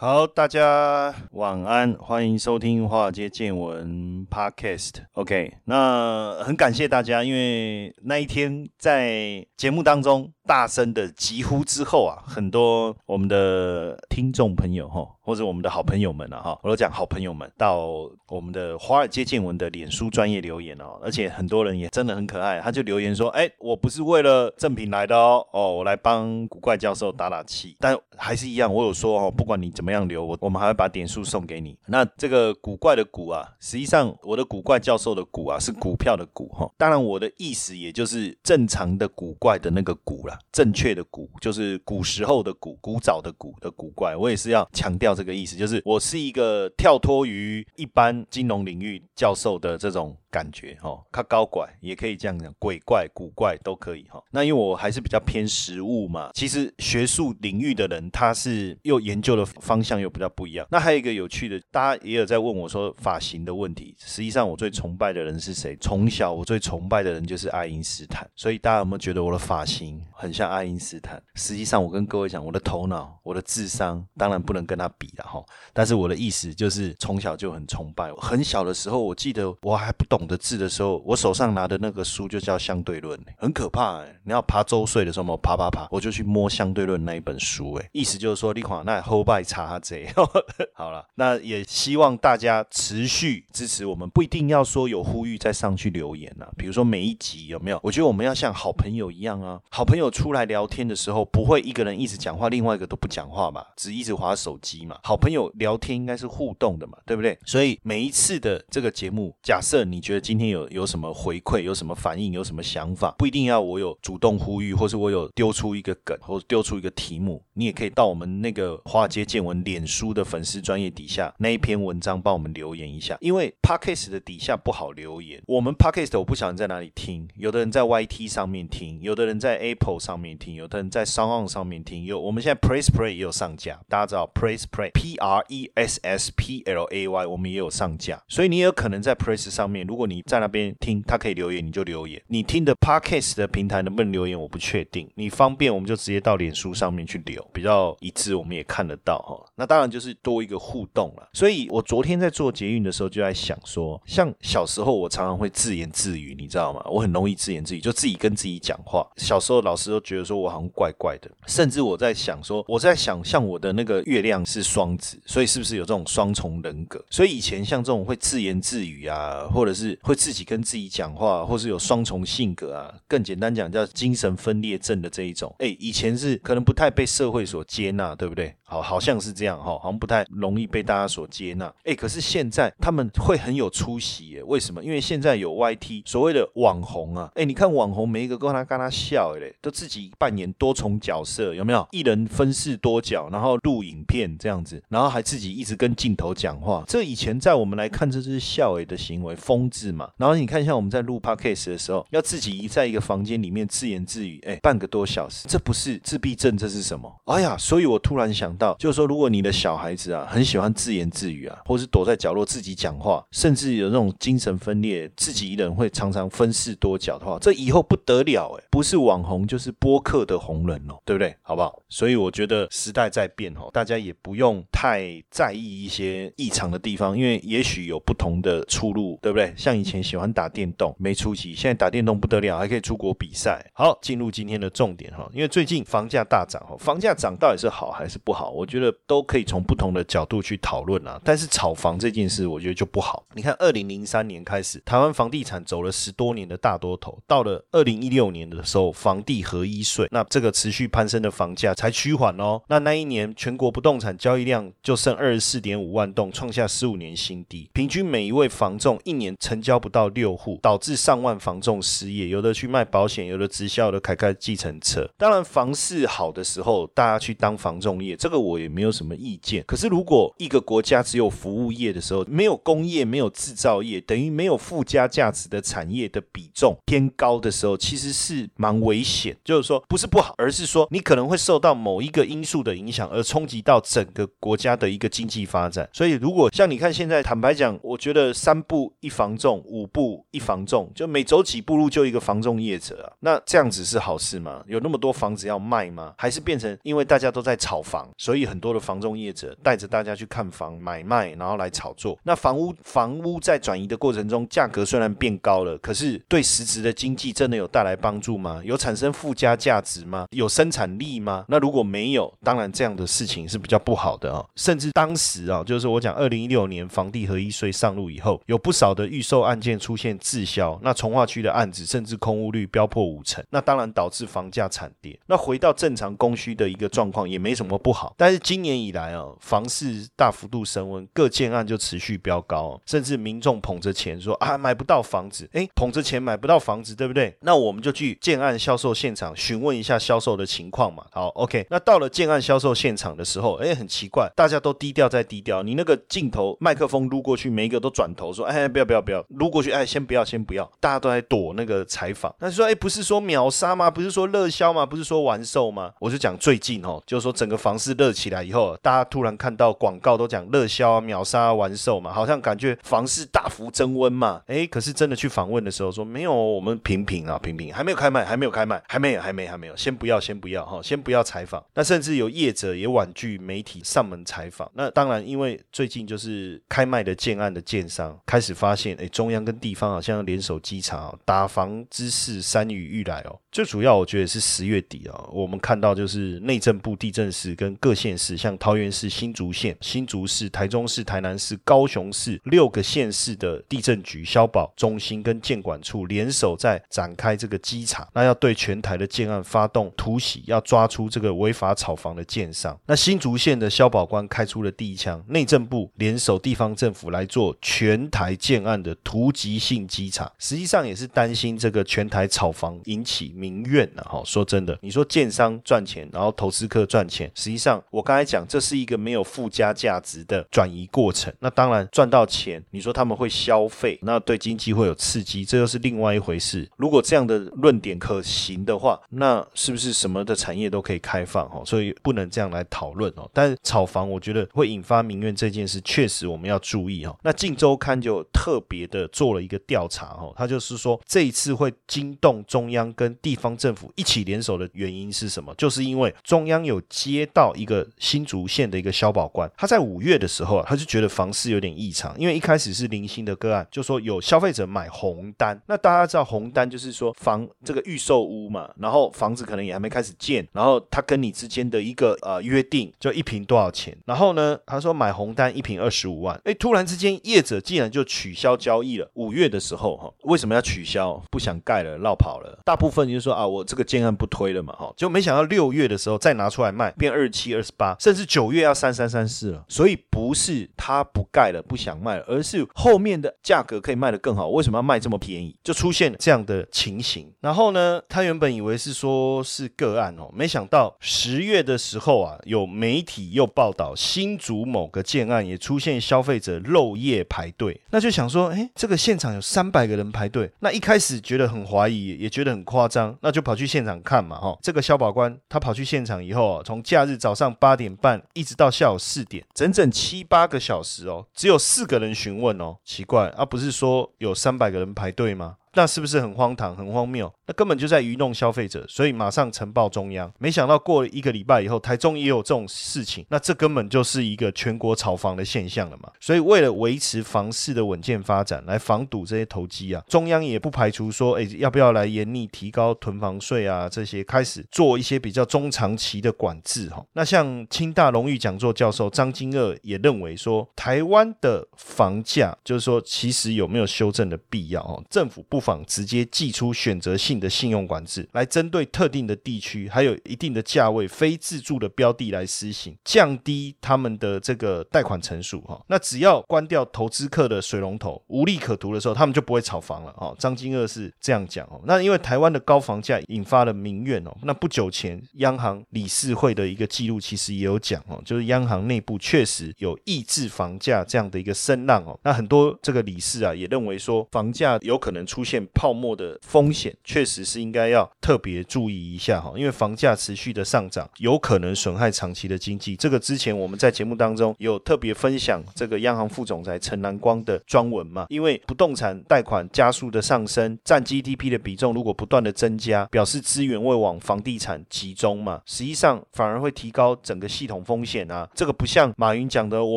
好，大家晚安，欢迎收听《华尔街见闻》Podcast。OK，那很感谢大家，因为那一天在节目当中大声的疾呼之后啊，很多我们的听众朋友哈，或者我们的好朋友们啊哈，我都讲好朋友们到我们的《华尔街见闻》的脸书专业留言哦，而且很多人也真的很可爱，他就留言说：“哎，我不是为了赠品来的哦，哦，我来帮古怪教授打打气。”但还是一样，我有说哦，不管你怎么么样留，我我们还会把点数送给你。那这个古怪的古啊，实际上我的古怪教授的古啊是股票的股哈，当然我的意思也就是正常的古怪的那个古啦，正确的古就是古时候的古，古早的古的古怪，我也是要强调这个意思，就是我是一个跳脱于一般金融领域教授的这种。感觉哈，它高怪也可以这样讲，鬼怪、古怪都可以哈。那因为我还是比较偏实物嘛，其实学术领域的人他是又研究的方向又比较不一样。那还有一个有趣的，大家也有在问我说发型的问题。实际上我最崇拜的人是谁？从小我最崇拜的人就是爱因斯坦。所以大家有没有觉得我的发型很像爱因斯坦？实际上我跟各位讲，我的头脑、我的智商当然不能跟他比了哈。但是我的意思就是从小就很崇拜。很小的时候，我记得我还不懂。懂得字的时候，我手上拿的那个书就叫相对论，很可怕哎！你要爬周岁的时候，我爬爬爬，我就去摸相对论那一本书，哎，意思就是说，你看那后拜查贼。好了，那也希望大家持续支持我们，不一定要说有呼吁再上去留言啊。比如说每一集有没有？我觉得我们要像好朋友一样啊，好朋友出来聊天的时候，不会一个人一直讲话，另外一个都不讲话嘛，只一直划手机嘛。好朋友聊天应该是互动的嘛，对不对？所以每一次的这个节目，假设你。觉得今天有有什么回馈，有什么反应，有什么想法，不一定要我有主动呼吁，或是我有丢出一个梗，或丢出一个题目，你也可以到我们那个华尔街见闻脸书的粉丝专业底下那一篇文章帮我们留言一下，因为 podcast 的底下不好留言。我们 podcast 我不晓得在哪里听，有的人在 YT 上面听，有的人在 Apple 上面听，有的人在 Sound 上面听，有我们现在 Press Play 也有上架，大家知道 Press Play P R E S S P L A Y 我们也有上架，所以你也有可能在 Press 上面如如果你在那边听，他可以留言，你就留言。你听的 podcast 的平台能不能留言，我不确定。你方便，我们就直接到脸书上面去留，比较一致，我们也看得到哈。那当然就是多一个互动了。所以我昨天在做捷运的时候，就在想说，像小时候我常常会自言自语，你知道吗？我很容易自言自语，就自己跟自己讲话。小时候老师都觉得说我好像怪怪的，甚至我在想说，我在想像我的那个月亮是双子，所以是不是有这种双重人格？所以以前像这种会自言自语啊，或者是会自己跟自己讲话，或是有双重性格啊，更简单讲叫精神分裂症的这一种，哎，以前是可能不太被社会所接纳，对不对？好，好像是这样哈，好像不太容易被大家所接纳。哎，可是现在他们会很有出息耶？为什么？因为现在有 YT 所谓的网红啊，哎，你看网红每一个跟他跟他笑嘞，都自己扮演多重角色，有没有？一人分饰多角，然后录影片这样子，然后还自己一直跟镜头讲话。这以前在我们来看，这是笑哎的行为，疯子嘛。然后你看，像我们在录 podcast 的时候，要自己在一个房间里面自言自语，哎，半个多小时，这不是自闭症，这是什么？哎呀，所以我突然想。到就是说，如果你的小孩子啊很喜欢自言自语啊，或是躲在角落自己讲话，甚至有那种精神分裂，自己一人会常常分饰多角的话，这以后不得了哎，不是网红就是播客的红人哦，对不对？好不好？所以我觉得时代在变哦，大家也不用太在意一些异常的地方，因为也许有不同的出路，对不对？像以前喜欢打电动没出息，现在打电动不得了，还可以出国比赛。好，进入今天的重点哈，因为最近房价大涨哈，房价涨到底是好还是不好？我觉得都可以从不同的角度去讨论啊。但是炒房这件事，我觉得就不好。你看，二零零三年开始，台湾房地产走了十多年的大多头，到了二零一六年的时候，房地合一税，那这个持续攀升的房价才趋缓哦。那那一年全国不动产交易量就剩二十四点五万栋，创下十五年新低，平均每一位房仲一年成交不到六户，导致上万房仲失业，有的去卖保险，有的直销的开开计程车。当然，房市好的时候，大家去当房仲业，这个我也没有什么意见。可是，如果一个国家只有服务业的时候，没有工业，没有制造业，等于没有附加价值的产业的比重偏高的时候，其实是蛮危险。就是说，不是不好，而是说你可能会受到某一个因素的影响，而冲击到整个国家的一个经济发展。所以，如果像你看现在，坦白讲，我觉得三步一房重，五步一房重，就每走几步路就一个房重业者啊，那这样子是好事吗？有那么多房子要卖吗？还是变成因为大家都在炒房，所以很多的房仲业者带着大家去看房买卖，然后来炒作。那房屋房屋在转移的过程中，价格虽然变高了，可是对实质的经济真的有带来帮助吗？有产生附加价值吗？有生产力吗？那如果没有，当然这样的事情是比较不好的啊。甚至当时啊，就是我讲二零一六年房地合一税上路以后，有不少的预售案件出现滞销，那从化区的案子甚至空屋率飙破五成，那当然导致房价惨跌。那回到正常供需的一个状况也没什么不好，但是今年以来啊，房市大幅度升温，各建案就持续飙高，甚至民众捧着钱说啊买不到房子，哎捧着钱买不到房子，对不对？那我们就去建案销售现场询问一下销售的情况嘛。好，OK，那到了建案销售现场的时候，哎很奇怪，大家都低调在低调，你那个镜头麦克风撸过去，每一个都转头说，哎不要不要不要撸过去，哎先不要先不要，大家都在躲那个采访。那说哎不是说秒杀吗？不是说热销吗？不是说完售吗？我就讲最近哦，就是说整个房市热起来以后，大家突然看到广告都讲热销啊、秒杀、完售嘛，好像感觉房市大幅增温嘛。哎，可是真的去访问的时候说没有，我们平平啊，平平还没有开卖，还没有开卖，还没有，还没，还没有，先不要，先不要哈，先不要采访。那甚至有业者也婉拒媒体上门采访。那当然，因为最近就是开卖的建案的建商开始发现，哎，中央跟地方好像联手稽查，打房之势山雨欲来哦。最主要我觉得是十月底啊，我们看到就是内政部地震室跟各各县市，像桃园市、新竹县、新竹市、台中市、台南市、高雄市六个县市的地震局、消保中心跟建管处联手在展开这个稽查，那要对全台的建案发动突袭，要抓出这个违法炒房的建商。那新竹县的消保官开出了第一枪，内政部联手地方政府来做全台建案的突击性稽查，实际上也是担心这个全台炒房引起民。怨呢？哈，说真的，你说建商赚钱，然后投资客赚钱，实际上我刚才讲，这是一个没有附加价值的转移过程。那当然赚到钱，你说他们会消费，那对经济会有刺激，这又是另外一回事。如果这样的论点可行的话，那是不是什么的产业都可以开放？哦，所以不能这样来讨论哦。但炒房，我觉得会引发民怨这件事，确实我们要注意哈。那《镜周刊》就特别的做了一个调查哈，他就是说这一次会惊动中央跟地。方政府一起联手的原因是什么？就是因为中央有接到一个新竹县的一个消保官，他在五月的时候啊，他就觉得房市有点异常，因为一开始是零星的个案，就说有消费者买红单。那大家知道红单就是说房这个预售屋嘛，然后房子可能也还没开始建，然后他跟你之间的一个呃约定，就一平多少钱？然后呢，他说买红单一平二十五万，哎，突然之间业者竟然就取消交易了。五月的时候哈，为什么要取消？不想盖了，绕跑了。大部分就是说。啊，我这个建案不推了嘛，哈，就没想到六月的时候再拿出来卖，变二十七、二十八，甚至九月要三三三四了。所以不是他不盖了，不想卖了，而是后面的价格可以卖得更好。为什么要卖这么便宜？就出现这样的情形。然后呢，他原本以为是说是个案哦，没想到十月的时候啊，有媒体又报道新竹某个建案也出现消费者漏夜排队，那就想说，哎，这个现场有三百个人排队，那一开始觉得很怀疑，也觉得很夸张。那就跑去现场看嘛，哈，这个消保官他跑去现场以后啊，从假日早上八点半一直到下午四点，整整七八个小时哦，只有四个人询问哦，奇怪啊，不是说有三百个人排队吗？那是不是很荒唐、很荒谬？那根本就在愚弄消费者，所以马上呈报中央。没想到过了一个礼拜以后，台中也有这种事情，那这根本就是一个全国炒房的现象了嘛。所以为了维持房市的稳健发展，来防堵这些投机啊，中央也不排除说，哎，要不要来严厉提高囤房税啊？这些开始做一些比较中长期的管制哈。那像清大荣誉讲座教授张金二也认为说，台湾的房价就是说，其实有没有修正的必要哦？政府不不妨直接寄出选择性的信用管制，来针对特定的地区，还有一定的价位非自住的标的来施行，降低他们的这个贷款成数哈。那只要关掉投资客的水龙头，无利可图的时候，他们就不会炒房了哦。张金二是这样讲哦。那因为台湾的高房价引发了民怨哦。那不久前央行理事会的一个记录其实也有讲哦，就是央行内部确实有抑制房价这样的一个声浪哦。那很多这个理事啊也认为说，房价有可能出现泡沫的风险，确实是应该要特别注意一下哈。因为房价持续的上涨，有可能损害长期的经济。这个之前我们在节目当中有特别分享这个央行副总裁陈南光的专文嘛。因为不动产贷款加速的上升，占 GDP 的比重如果不断的增加，表示资源会往房地产集中嘛，实际上反而会提高整个系统风险啊。这个不像马云讲的，我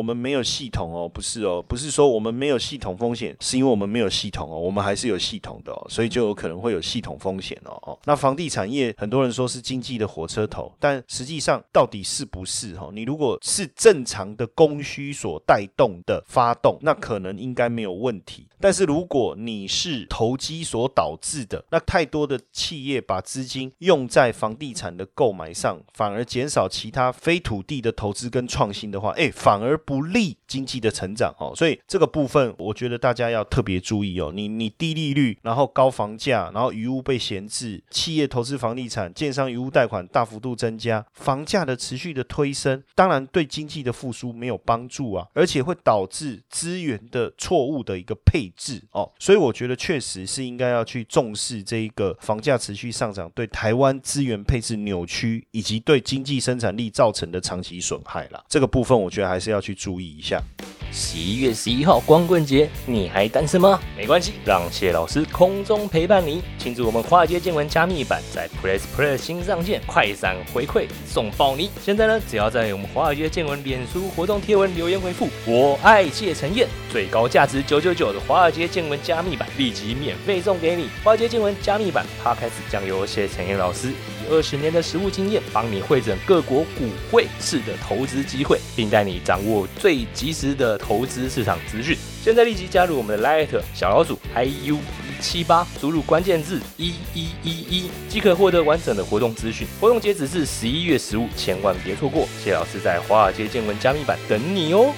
们没有系统哦，不是哦，不是说我们没有系统风险，是因为我们没有系统哦，我们还是有系统统的哦，所以就有可能会有系统风险哦。哦，那房地产业很多人说是经济的火车头，但实际上到底是不是哈？你如果是正常的供需所带动的发动，那可能应该没有问题。但是如果你是投机所导致的，那太多的企业把资金用在房地产的购买上，反而减少其他非土地的投资跟创新的话，哎，反而不利经济的成长哦。所以这个部分，我觉得大家要特别注意哦。你你低利率，然后高房价，然后余屋被闲置，企业投资房地产，建商余屋贷款大幅度增加，房价的持续的推升，当然对经济的复苏没有帮助啊，而且会导致资源的错误的一个配。置哦，所以我觉得确实是应该要去重视这一个房价持续上涨对台湾资源配置扭曲以及对经济生产力造成的长期损害了。这个部分我觉得还是要去注意一下。十一月十一号光棍节，你还单身吗？没关系，让谢老师空中陪伴你，庆祝我们华尔街见闻加密版在 Press Plus 新上线，快闪回馈送爆你！现在呢，只要在我们华尔街见闻脸书活动贴文留言回复“我爱谢承彦”，最高价值九九九的华尔街见闻加密版立即免费送给你。华尔街见闻加密版 Podcast 将由谢承彦老师以二十年的实务经验，帮你会诊各国股汇市的投资机会，并带你掌握最及时的。投资市场资讯，现在立即加入我们的 Light 小老鼠 iu 七八，输入关键字一一一一，即可获得完整的活动资讯。活动截止至十一月十五，千万别错过。谢老师在华尔街见闻加密版等你哦。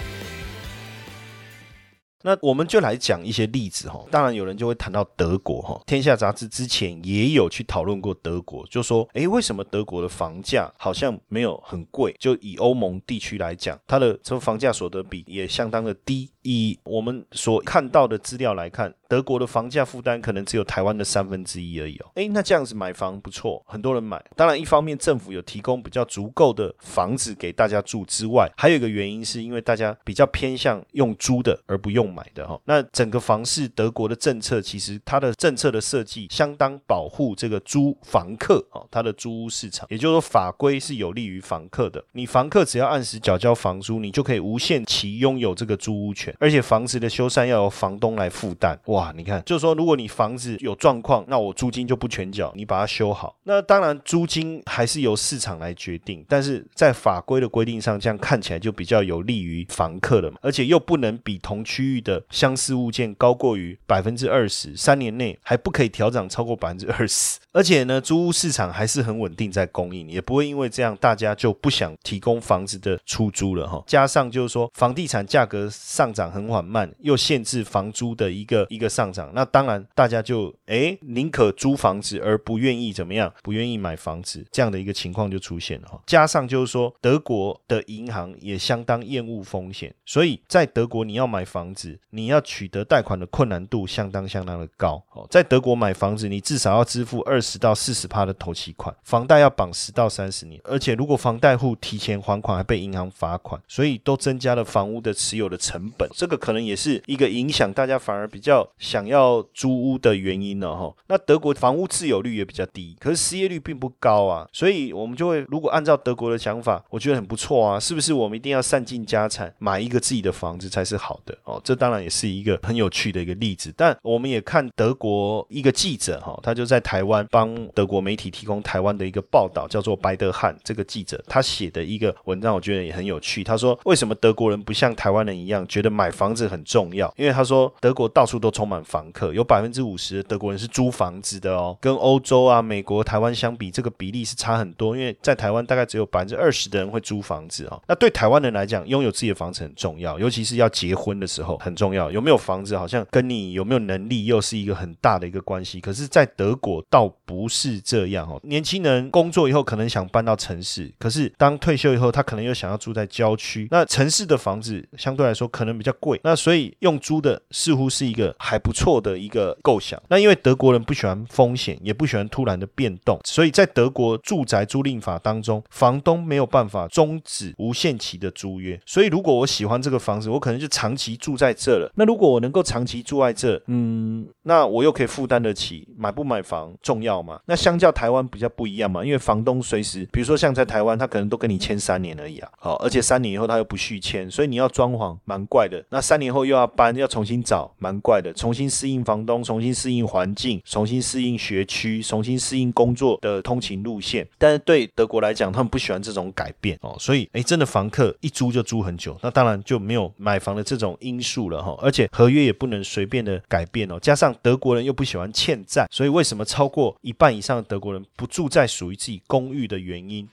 那我们就来讲一些例子哈，当然有人就会谈到德国哈，天下杂志之前也有去讨论过德国，就说，诶，为什么德国的房价好像没有很贵？就以欧盟地区来讲，它的这房价所得比也相当的低。以我们所看到的资料来看，德国的房价负担可能只有台湾的三分之一而已哦。诶，那这样子买房不错，很多人买。当然，一方面政府有提供比较足够的房子给大家住之外，还有一个原因是因为大家比较偏向用租的而不用。买的哈，那整个房市德国的政策其实它的政策的设计相当保护这个租房客哦，它的租屋市场，也就是说法规是有利于房客的。你房客只要按时缴交房租，你就可以无限期拥有这个租屋权，而且房子的修缮要由房东来负担。哇，你看，就是说如果你房子有状况，那我租金就不全缴，你把它修好。那当然租金还是由市场来决定，但是在法规的规定上，这样看起来就比较有利于房客了嘛，而且又不能比同区域。的相似物件高过于百分之二十，三年内还不可以调涨超过百分之二十，而且呢，租屋市场还是很稳定在供应，也不会因为这样大家就不想提供房子的出租了哈。加上就是说，房地产价格上涨很缓慢，又限制房租的一个一个上涨，那当然大家就哎宁可租房子而不愿意怎么样，不愿意买房子这样的一个情况就出现了。加上就是说，德国的银行也相当厌恶风险，所以在德国你要买房子。你要取得贷款的困难度相当相当的高哦，在德国买房子，你至少要支付二十到四十趴的头期款，房贷要绑十到三十年，而且如果房贷户提前还款，还被银行罚款，所以都增加了房屋的持有的成本。这个可能也是一个影响大家反而比较想要租屋的原因了哈。那德国房屋自有率也比较低，可是失业率并不高啊，所以我们就会如果按照德国的想法，我觉得很不错啊，是不是？我们一定要散尽家产买一个自己的房子才是好的哦？这当然也是一个很有趣的一个例子。但我们也看德国一个记者哈，他就在台湾帮德国媒体提供台湾的一个报道，叫做白德汉这个记者他写的一个文章，我觉得也很有趣。他说为什么德国人不像台湾人一样觉得买买房子很重要？因为他说德国到处都充满房客，有百分之五十的德国人是租房子的哦，跟欧洲啊、美国、台湾相比，这个比例是差很多。因为在台湾大概只有百分之二十的人会租房子哦。那对台湾人来讲，拥有自己的房子很重要，尤其是要结婚的时候很重要。有没有房子，好像跟你有没有能力又是一个很大的一个关系。可是，在德国倒不是这样哦。年轻人工作以后可能想搬到城市，可是当退休以后，他可能又想要住在郊区。那城市的房子相对来说可能比较贵，那所以用租的似乎是一个还不错的一个构想。那因为德国人不喜欢风险，也不喜欢突然的变动，所以在德国住宅租赁法当中，房东没有办法终止无限期的租约。所以如果我喜欢这个房子，我可能就长期住在这了。那如果我能够长期住在这，嗯，那我又可以负担得起，买不买房重要吗？那相较台湾比较不一样嘛，因为房东随时，比如说像在台湾，他可能都跟你签三年而已啊，好，而且三年以后他又不续签，所以你要装潢蛮怪的。那三年后又要搬，要重新找，蛮怪的，重新适应房东，重新适应环境，重新适应学区，重新适应工作的通勤路线。但是对德国来讲，他们不喜欢这种改变哦，所以哎，真的房客一租就租很久，那当然就没有买房的这种因素了哈，而且合约也不能随便的改变哦，加上德国人又不喜欢欠债，所以为什么超过一半以上的德国人不住在属于自己公寓的原因？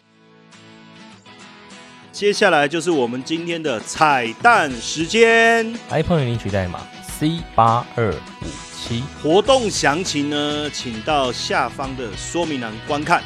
接下来就是我们今天的彩蛋时间，iPhone 领取代码 C 八二五七，活动详情呢，请到下方的说明栏观看。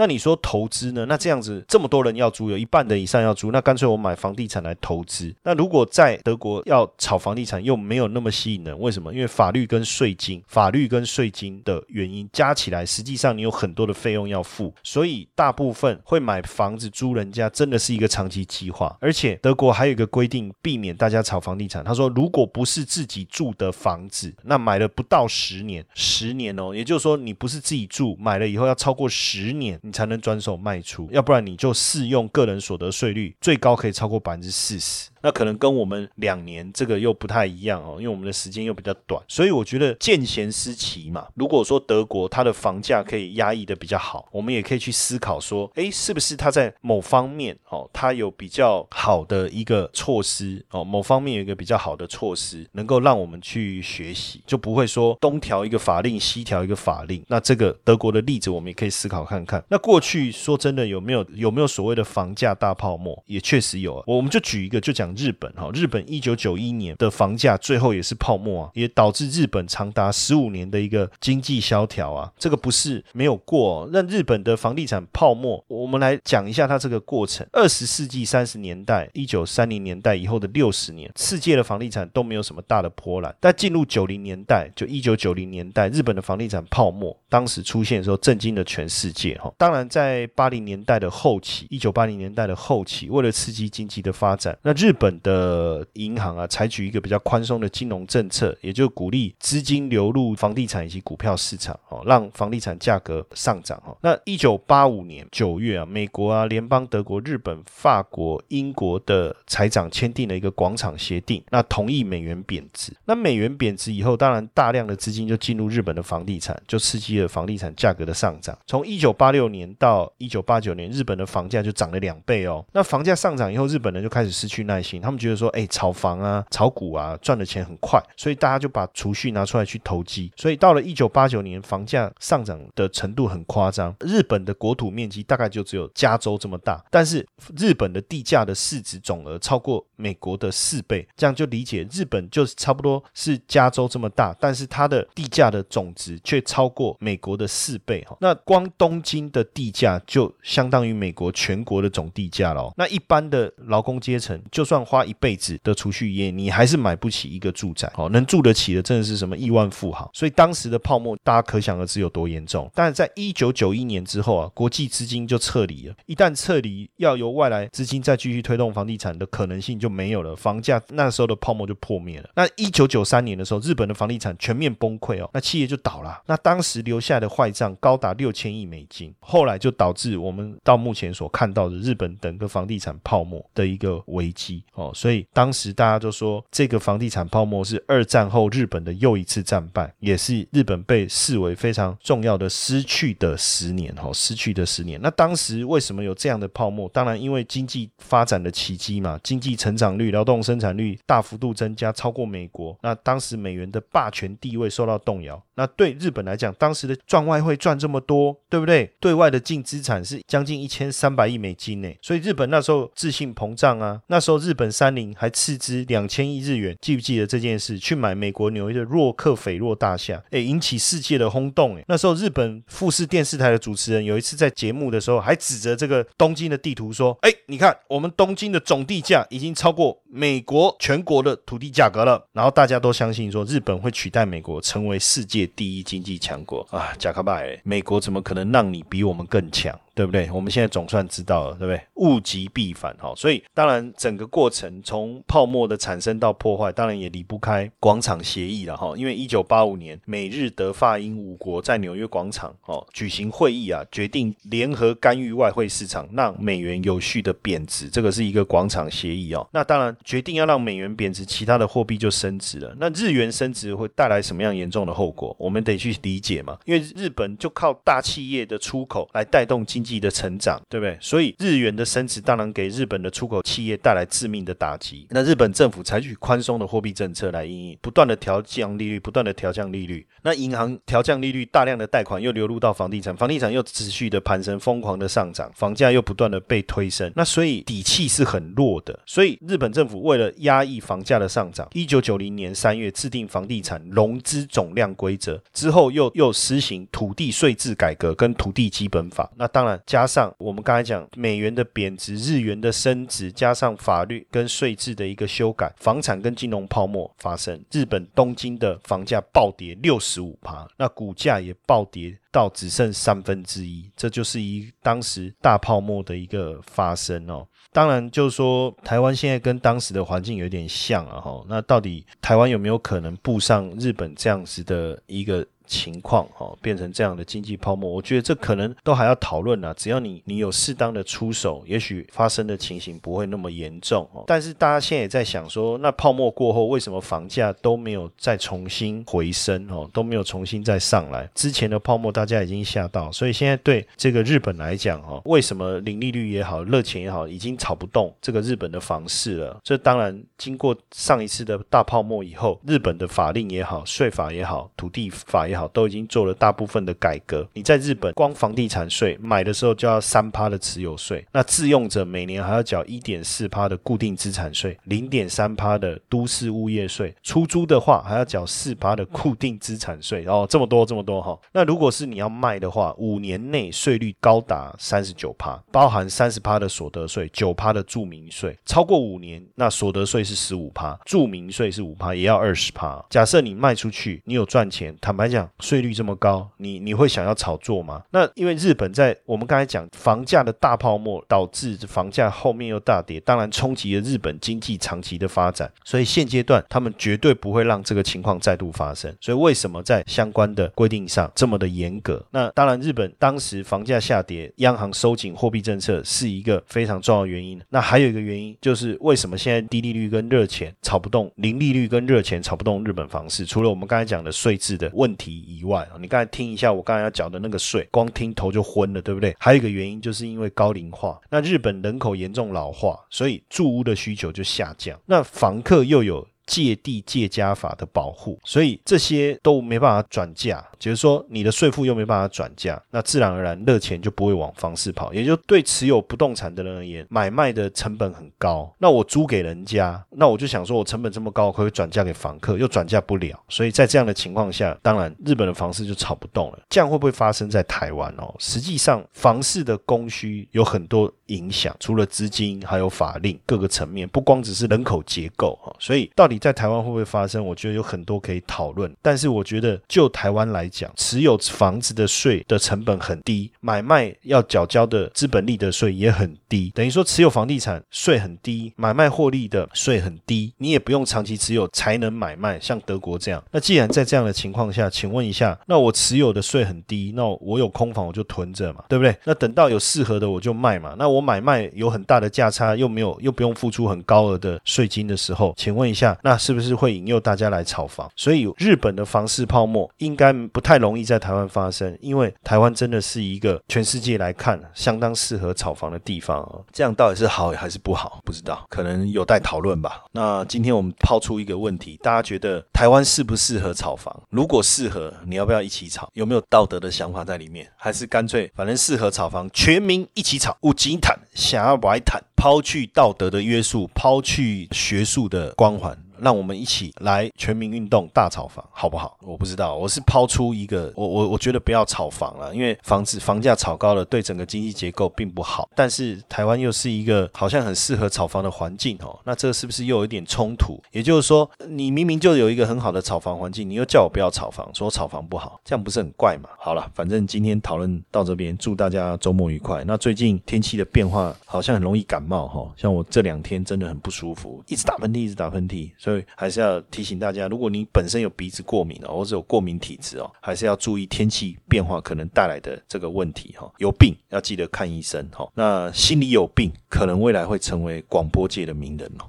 那你说投资呢？那这样子这么多人要租，有一半的以上要租，那干脆我买房地产来投资。那如果在德国要炒房地产又没有那么吸引人，为什么？因为法律跟税金，法律跟税金的原因加起来，实际上你有很多的费用要付，所以大部分会买房子租人家，真的是一个长期计划。而且德国还有一个规定，避免大家炒房地产。他说，如果不是自己住的房子，那买了不到十年，十年哦，也就是说你不是自己住，买了以后要超过十年。你才能转手卖出，要不然你就适用个人所得税率，最高可以超过百分之四十。那可能跟我们两年这个又不太一样哦，因为我们的时间又比较短，所以我觉得见贤思齐嘛。如果说德国它的房价可以压抑的比较好，我们也可以去思考说，哎，是不是它在某方面哦，它有比较好的一个措施哦，某方面有一个比较好的措施，能够让我们去学习，就不会说东调一个法令，西调一个法令。那这个德国的例子，我们也可以思考看看。那过去说真的有没有有没有所谓的房价大泡沫？也确实有啊。我们就举一个，就讲。日本哈，日本一九九一年的房价最后也是泡沫啊，也导致日本长达十五年的一个经济萧条啊，这个不是没有过。那日本的房地产泡沫，我们来讲一下它这个过程。二十世纪三十年代，一九三零年代以后的六十年，世界的房地产都没有什么大的波澜。但进入九零年代，就一九九零年代，日本的房地产泡沫当时出现的时候，震惊了全世界哈。当然，在八零年代的后期，一九八零年代的后期，为了刺激经济的发展，那日本的银行啊，采取一个比较宽松的金融政策，也就鼓励资金流入房地产以及股票市场，哦，让房地产价格上涨。哈，那一九八五年九月啊，美国啊，联邦德国、日本、法国、英国的财长签订了一个广场协定，那同意美元贬值。那美元贬值以后，当然大量的资金就进入日本的房地产，就刺激了房地产价格的上涨。从一九八六年到一九八九年，日本的房价就涨了两倍哦。那房价上涨以后，日本人就开始失去耐心，他们觉得说，哎，炒房啊，炒股啊，赚的钱很快，所以大家就把储蓄拿出来去投机。所以到了一九八九年，房价上涨的程度很夸张。日本的国土面积大概就只有加州这么大，但是日本的地价的市值总额超过美国的四倍，这样就理解日本就是差不多是加州这么大，但是它的地价的总值却超过美国的四倍哈。那光东京的地价就相当于美国全国的总地价了。那一般的劳工阶层，就算算花一辈子的储蓄业，你还是买不起一个住宅。哦，能住得起的真的是什么亿万富豪。所以当时的泡沫，大家可想而知有多严重。但是在一九九一年之后啊，国际资金就撤离了。一旦撤离，要由外来资金再继续推动房地产的可能性就没有了，房价那时候的泡沫就破灭了。那一九九三年的时候，日本的房地产全面崩溃哦，那企业就倒了。那当时留下的坏账高达六千亿美金，后来就导致我们到目前所看到的日本整个房地产泡沫的一个危机哦。所以当时大家就说，这个房地产泡沫是二战后日本的又一次战败，也是日本被视为非常重要的失去的十年哈，失去的十年。那当时为什么有这样的泡沫？当然因为经济发展的奇迹嘛，经济成长率、劳动生产率大幅度增加，超过美国。那当时美元的霸权地位受到动摇。那对日本来讲，当时的赚外汇赚这么多，对不对？对外的净资产是将近一千三百亿美金呢。所以日本那时候自信膨胀啊。那时候日本三菱还斥资两千亿日元，记不记得这件事？去买美国纽约的洛克斐洛大厦，哎，引起世界的轰动。哎，那时候日本富士电视台的主持人有一次在节目的时候，还指着这个东京的地图说：“哎，你看我们东京的总地价已经超过美国全国的土地价格了。”然后大家都相信说，日本会取代美国成为世界。第一经济强国啊，贾克拜，美国怎么可能让你比我们更强？对不对？我们现在总算知道了，对不对？物极必反哈，所以当然整个过程从泡沫的产生到破坏，当然也离不开广场协议了哈。因为一九八五年，美日德法英五国在纽约广场哦举行会议啊，决定联合干预外汇市场，让美元有序的贬值。这个是一个广场协议哦。那当然决定要让美元贬值，其他的货币就升值了。那日元升值会带来什么样严重的后果？我们得去理解嘛。因为日本就靠大企业的出口来带动经济。的成长，对不对？所以日元的升值当然给日本的出口企业带来致命的打击。那日本政府采取宽松的货币政策来应应，不断的调降利率，不断的调降利率。那银行调降利率，大量的贷款又流入到房地产，房地产又持续的攀升，疯狂的上涨，房价又不断的被推升。那所以底气是很弱的。所以日本政府为了压抑房价的上涨，一九九零年三月制定房地产融资总量规则，之后又又实行土地税制改革跟土地基本法。那当然。加上我们刚才讲美元的贬值、日元的升值，加上法律跟税制的一个修改，房产跟金融泡沫发生，日本东京的房价暴跌六十五趴，那股价也暴跌到只剩三分之一，这就是一当时大泡沫的一个发生哦。当然，就是说台湾现在跟当时的环境有点像啊，哈，那到底台湾有没有可能步上日本这样子的一个？情况哦变成这样的经济泡沫，我觉得这可能都还要讨论呢。只要你你有适当的出手，也许发生的情形不会那么严重哦。但是大家现在也在想说，那泡沫过后为什么房价都没有再重新回升哦，都没有重新再上来？之前的泡沫大家已经吓到，所以现在对这个日本来讲哦，为什么零利率也好，热钱也好，已经炒不动这个日本的房市了？这当然经过上一次的大泡沫以后，日本的法令也好，税法也好，土地法也好。都已经做了大部分的改革。你在日本，光房地产税买的时候就要三趴的持有税，那自用者每年还要缴一点四趴的固定资产税，零点三趴的都市物业税，出租的话还要缴四趴的固定资产税。哦，这么多这么多哈。那如果是你要卖的话，五年内税率高达三十九趴，包含三十趴的所得税，九趴的住民税。超过五年，那所得税是十五趴，住民税是五趴，也要二十趴。假设你卖出去，你有赚钱，坦白讲。税率这么高，你你会想要炒作吗？那因为日本在我们刚才讲房价的大泡沫，导致房价后面又大跌，当然冲击了日本经济长期的发展。所以现阶段他们绝对不会让这个情况再度发生。所以为什么在相关的规定上这么的严格？那当然，日本当时房价下跌，央行收紧货币政策是一个非常重要的原因。那还有一个原因就是为什么现在低利率跟热钱炒不动，零利率跟热钱炒不动日本房市？除了我们刚才讲的税制的问题。以外啊，你刚才听一下我刚才要缴的那个税，光听头就昏了，对不对？还有一个原因就是因为高龄化，那日本人口严重老化，所以住屋的需求就下降，那房客又有。借地借家法的保护，所以这些都没办法转嫁，就是说你的税负又没办法转嫁，那自然而然热钱就不会往房市跑，也就对持有不动产的人而言，买卖的成本很高，那我租给人家，那我就想说我成本这么高，可以转嫁给房客，又转嫁不了，所以在这样的情况下，当然日本的房市就炒不动了。这样会不会发生在台湾哦？实际上房市的供需有很多影响，除了资金，还有法令各个层面，不光只是人口结构哈。所以到底在台湾会不会发生？我觉得有很多可以讨论。但是我觉得就台湾来讲，持有房子的税的成本很低，买卖要缴交的资本利得税也很低，等于说持有房地产税很低，买卖获利的税很低，你也不用长期持有才能买卖，像德国这样。那既然在这样的情况下，请问一下，那我持有的税很低，那我有空房我就囤着嘛，对不对？那等到有适合的我就卖嘛。那我买卖有很大的价差，又没有又不用付出很高额的税金的时候，请问一下，那是不是会引诱大家来炒房？所以日本的房市泡沫应该不太容易在台湾发生，因为台湾真的是一个全世界来看相当适合炒房的地方啊。这样到底是好还是不好？不知道，可能有待讨论吧。那今天我们抛出一个问题，大家觉得台湾适不适合炒房？如果适合，你要不要一起炒？有没有道德的想法在里面？还是干脆反正适合炒房，全民一起炒？五金坦想要白坦，抛去道德的约束，抛去学术的光环。让我们一起来全民运动大炒房，好不好？我不知道，我是抛出一个，我我我觉得不要炒房了，因为房子房价炒高了，对整个经济结构并不好。但是台湾又是一个好像很适合炒房的环境哦，那这是不是又有一点冲突？也就是说，你明明就有一个很好的炒房环境，你又叫我不要炒房，说炒房不好，这样不是很怪吗？好了，反正今天讨论到这边，祝大家周末愉快。那最近天气的变化好像很容易感冒哈，像我这两天真的很不舒服，一直打喷嚏，一直打喷嚏。还是要提醒大家，如果你本身有鼻子过敏哦，或者有过敏体质哦，还是要注意天气变化可能带来的这个问题哈。有病要记得看医生哈。那心里有病，可能未来会成为广播界的名人哦。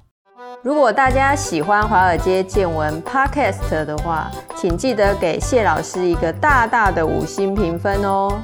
如果大家喜欢华尔街见闻 Podcast 的话，请记得给谢老师一个大大的五星评分哦。